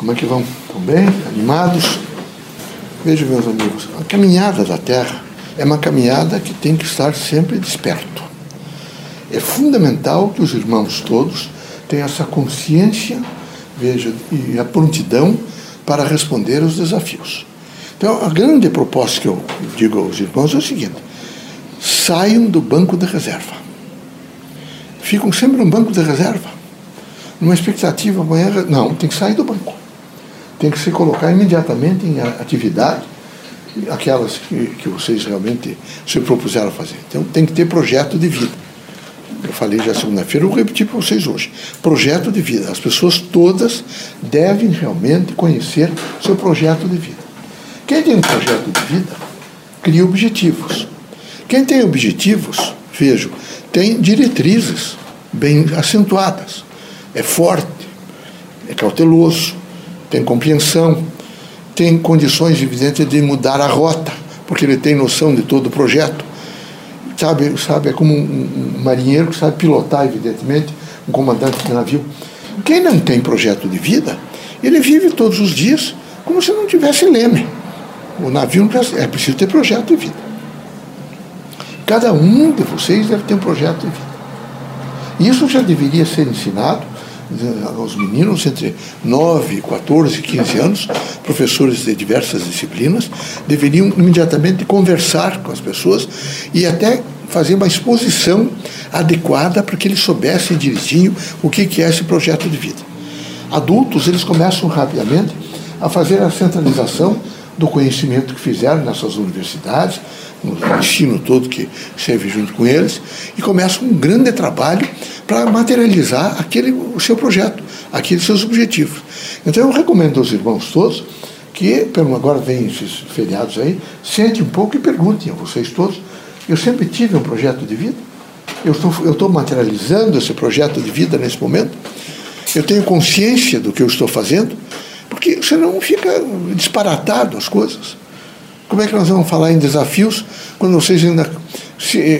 Como é que vão? Estão bem? Animados? Vejam, meus amigos, a caminhada da Terra é uma caminhada que tem que estar sempre desperto. É fundamental que os irmãos todos tenham essa consciência, veja, e a prontidão para responder aos desafios. Então, a grande proposta que eu digo aos irmãos é o seguinte: saiam do banco de reserva. Ficam sempre no banco de reserva, numa expectativa amanhã. Não, tem que sair do banco tem que se colocar imediatamente em atividade aquelas que, que vocês realmente se propuseram a fazer. Então tem que ter projeto de vida. Eu falei já segunda-feira, eu vou repetir para vocês hoje. Projeto de vida. As pessoas todas devem realmente conhecer seu projeto de vida. Quem tem um projeto de vida, cria objetivos. Quem tem objetivos, vejo, tem diretrizes bem acentuadas. É forte, é cauteloso, tem compreensão, tem condições, evidentes, de mudar a rota, porque ele tem noção de todo o projeto. Sabe, sabe é como um, um marinheiro que sabe pilotar, evidentemente, um comandante de navio. Quem não tem projeto de vida, ele vive todos os dias como se não tivesse leme. O navio é preciso ter projeto de vida. Cada um de vocês deve ter um projeto de vida. Isso já deveria ser ensinado aos meninos entre 9, 14 e 15 anos, professores de diversas disciplinas, deveriam imediatamente conversar com as pessoas e até fazer uma exposição adequada para que eles soubessem direitinho o que é esse projeto de vida. Adultos, eles começam rapidamente a fazer a centralização do conhecimento que fizeram nessas universidades, no ensino todo que serve junto com eles, e começam um grande trabalho para materializar aquele, o seu projeto, aqueles seus objetivos. Então eu recomendo aos irmãos todos que, pelo agora vem esses feriados aí, sentem um pouco e perguntem a vocês todos. Eu sempre tive um projeto de vida, eu estou, eu estou materializando esse projeto de vida nesse momento, eu tenho consciência do que eu estou fazendo, porque senão fica disparatado as coisas. Como é que nós vamos falar em desafios quando vocês ainda,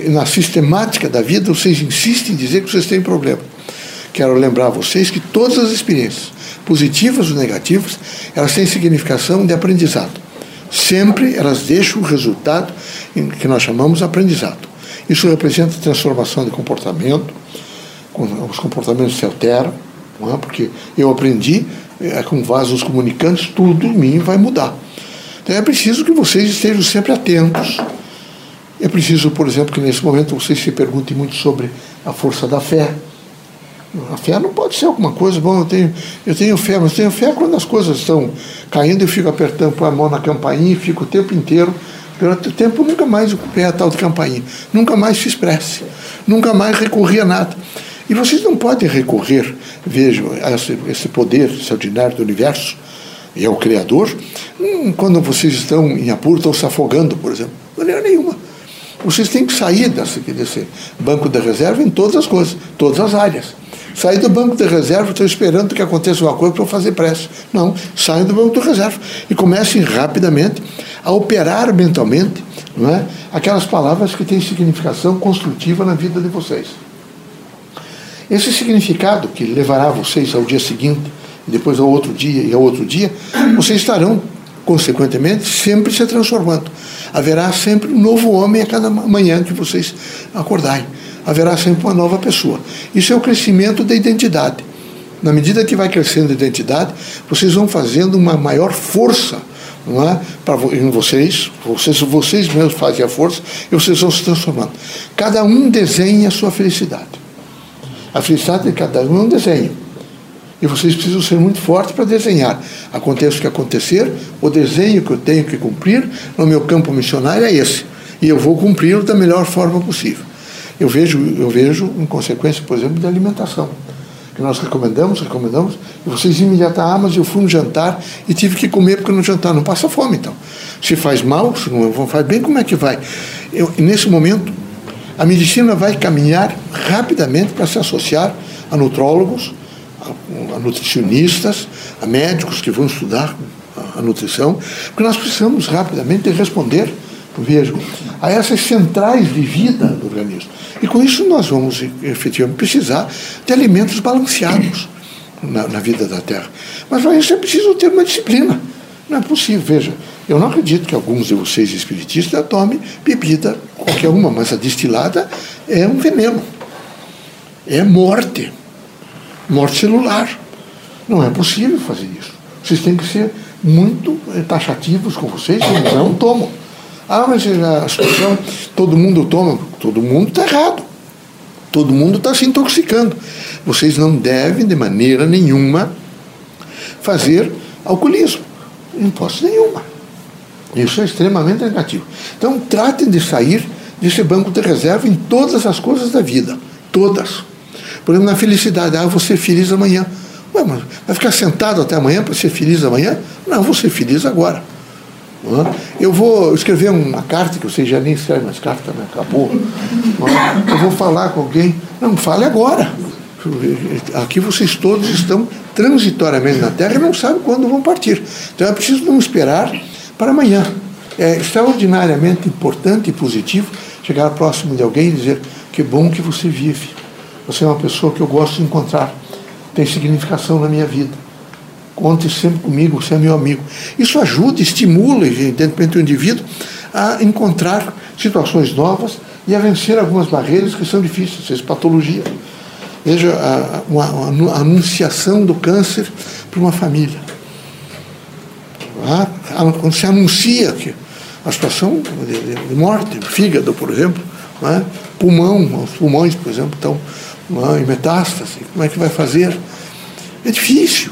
na sistemática da vida, vocês insistem em dizer que vocês têm problema? Quero lembrar a vocês que todas as experiências, positivas ou negativas, elas têm significação de aprendizado. Sempre elas deixam o resultado que nós chamamos aprendizado. Isso representa transformação de comportamento, os comportamentos se alteram, é? porque eu aprendi é, com vasos comunicantes, tudo em mim vai mudar. Então é preciso que vocês estejam sempre atentos. É preciso, por exemplo, que nesse momento vocês se perguntem muito sobre a força da fé. A fé não pode ser alguma coisa, bom, eu tenho, eu tenho fé, mas tenho fé quando as coisas estão caindo, eu fico apertando a mão na campainha e fico o tempo inteiro. Durante o tempo nunca mais ocupei a tal de campainha, nunca mais se expresse, nunca mais recorri a nada. E vocês não podem recorrer, vejam, a esse, esse poder extraordinário do universo, e é o Criador, hum, quando vocês estão em apuro, estão se afogando, por exemplo. De maneira nenhuma. Vocês têm que sair desse, desse banco de reserva em todas as coisas, todas as áreas. Sair do banco de reserva, estou esperando que aconteça uma coisa para eu fazer pressa. Não, saiam do banco de reserva e comecem rapidamente a operar mentalmente não é? aquelas palavras que têm significação construtiva na vida de vocês. Esse significado que levará vocês ao dia seguinte depois ao outro dia e ao outro dia, vocês estarão, consequentemente, sempre se transformando. Haverá sempre um novo homem a cada manhã que vocês acordarem. Haverá sempre uma nova pessoa. Isso é o crescimento da identidade. Na medida que vai crescendo a identidade, vocês vão fazendo uma maior força não é? Em vocês, vocês, vocês mesmos fazem a força e vocês vão se transformando. Cada um desenha a sua felicidade. A felicidade de cada um é um desenho. E vocês precisam ser muito fortes para desenhar. Aconteça o que acontecer, o desenho que eu tenho que cumprir no meu campo missionário é esse. E eu vou cumpri-lo da melhor forma possível. Eu vejo, eu vejo em consequência, por exemplo, de alimentação. Que nós recomendamos, recomendamos, e vocês imediatamente, ah, mas eu fui no jantar e tive que comer porque no jantar não passa fome, então. Se faz mal, se não faz bem, como é que vai? Eu, nesse momento, a medicina vai caminhar rapidamente para se associar a nutrólogos, a, nutricionistas, a médicos que vão estudar a, nutrição, porque nós precisamos rapidamente responder, vejo, a essas centrais de vida do organismo. E com isso nós vamos efetivamente precisar de alimentos balanceados. na, na vida da Terra. Mas para isso é preciso ter uma disciplina. Não é possível, veja. Eu não acredito que alguns de vocês espiritistas tomem bebida, qualquer uma, mas a destilada é um veneno. É morte. Morte celular. Não é possível fazer isso. Vocês têm que ser muito eh, taxativos com vocês, eles não tomam. Ah, mas a situação, todo mundo toma. Todo mundo está errado. Todo mundo está se intoxicando. Vocês não devem, de maneira nenhuma, fazer alcoolismo. Hipótese nenhuma. Isso é extremamente negativo. Então, tratem de sair desse banco de reserva em todas as coisas da vida. Todas. Por exemplo, na felicidade. Ah, vou ser feliz amanhã. Ué, mas vai ficar sentado até amanhã para ser feliz amanhã? Não, vou ser feliz agora. Eu vou escrever uma carta, que você já nem escreve mais carta, né? acabou. Eu vou falar com alguém. Não, fale agora. Aqui vocês todos estão transitoriamente na Terra e não sabem quando vão partir. Então é preciso não esperar para amanhã. É extraordinariamente importante e positivo chegar próximo de alguém e dizer que bom que você vive. Você é uma pessoa que eu gosto de encontrar. Tem significação na minha vida conte sempre comigo, você é meu amigo. Isso ajuda, estimula, evidentemente, o indivíduo a encontrar situações novas e a vencer algumas barreiras que são difíceis, seja patologia. Veja a, uma, anunciação do câncer para uma família. Ah, quando se anuncia que a situação de, de morte, fígado, por exemplo, é? pulmão, os pulmões, por exemplo, estão em metástase, como é que vai fazer? É difícil.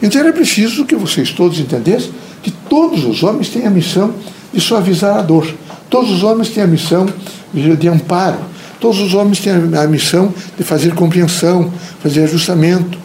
Então era preciso que vocês todos entendessem que todos os homens têm a missão de suavizar a dor. Todos os homens têm a missão de amparo. Todos os homens têm a missão de fazer compreensão, fazer ajustamento.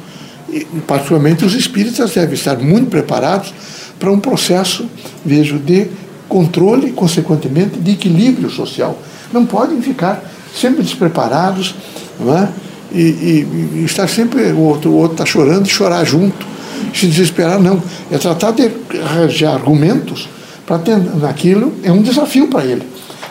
E, particularmente, os espíritas devem estar muito preparados para um processo, vejo, de controle, consequentemente, de equilíbrio social. Não podem ficar sempre despreparados não é? E, e, e estar sempre, o outro está chorando e chorar junto se desesperar, não. É tratar de arranjar argumentos para ter naquilo, é um desafio para ele.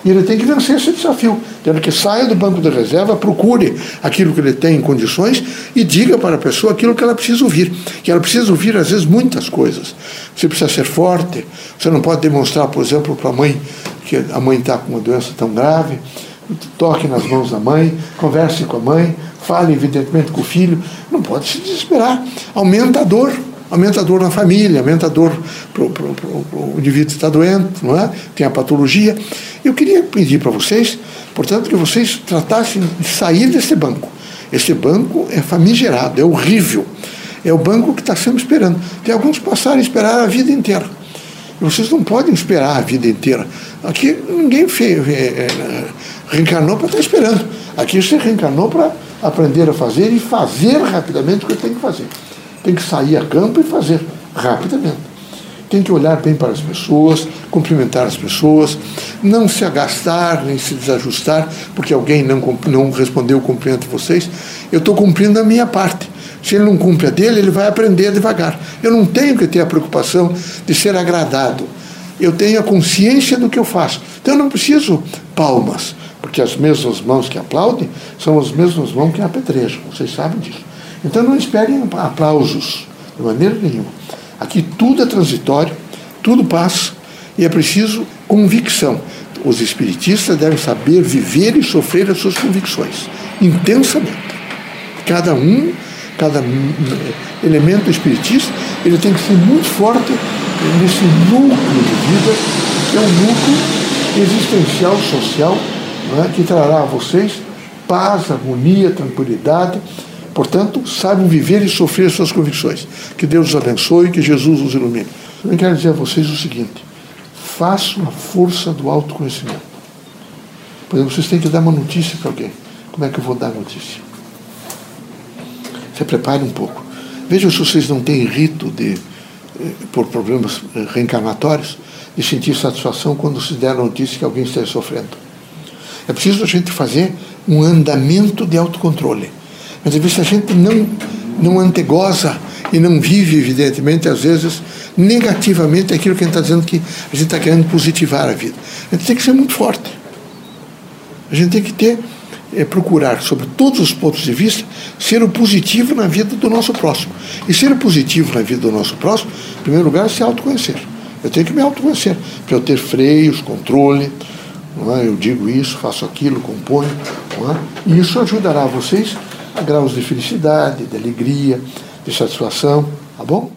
E ele tem que vencer esse desafio. Tendo que saia do banco de reserva, procure aquilo que ele tem em condições e diga para a pessoa aquilo que ela precisa ouvir. Que ela precisa ouvir, às vezes, muitas coisas. Você precisa ser forte. Você não pode demonstrar, por exemplo, para a mãe que a mãe está com uma doença tão grave. Toque nas mãos da mãe, converse com a mãe, fale evidentemente com o filho. Não pode se desesperar. Aumenta a dor aumenta a dor na família, aumenta a dor para o indivíduo que está doente, não é? tem a patologia. Eu queria pedir para vocês, portanto, que vocês tratassem de sair desse banco. Esse banco é famigerado, é horrível. É o banco que está sempre esperando. Tem alguns que passaram a esperar a vida inteira. E vocês não podem esperar a vida inteira. Aqui ninguém fez, é, é, reencarnou para estar esperando. Aqui você reencarnou para aprender a fazer e fazer rapidamente o que tem que fazer. Tem que sair a campo e fazer rapidamente. Tem que olhar bem para as pessoas, cumprimentar as pessoas, não se agastar nem se desajustar, porque alguém não, não respondeu o cumprimento de vocês. Eu estou cumprindo a minha parte. Se ele não cumpre a dele, ele vai aprender devagar. Eu não tenho que ter a preocupação de ser agradado. Eu tenho a consciência do que eu faço. Então eu não preciso palmas, porque as mesmas mãos que aplaudem são as mesmas mãos que apedrejam. Vocês sabem disso. Então não esperem aplausos, de maneira nenhuma. Aqui tudo é transitório, tudo passa e é preciso convicção. Os espiritistas devem saber viver e sofrer as suas convicções intensamente. Cada um, cada elemento espiritista, ele tem que ser muito forte nesse núcleo de vida, que é um núcleo existencial, social, é? que trará a vocês paz, harmonia, tranquilidade Portanto, saibam viver e sofrer suas convicções. Que Deus os abençoe e que Jesus os ilumine. Também quero dizer a vocês o seguinte: façam a força do autoconhecimento. Por exemplo, vocês têm que dar uma notícia para alguém. Como é que eu vou dar notícia? Se prepare um pouco. Vejam se vocês não têm rito de, eh, por problemas eh, reencarnatórios, de sentir satisfação quando se der a notícia que alguém esteja sofrendo. É preciso a gente fazer um andamento de autocontrole mas às vezes a gente não, não antegoza e não vive, evidentemente, às vezes, negativamente aquilo que a gente está dizendo que a gente está querendo positivar a vida. A gente tem que ser muito forte. A gente tem que ter é procurar, sobre todos os pontos de vista, ser o positivo na vida do nosso próximo. E ser o positivo na vida do nosso próximo, em primeiro lugar, é se autoconhecer. Eu tenho que me autoconhecer, para eu ter freios, controle. É? Eu digo isso, faço aquilo, componho. É? E isso ajudará vocês a graus de felicidade, de alegria, de satisfação. Tá bom?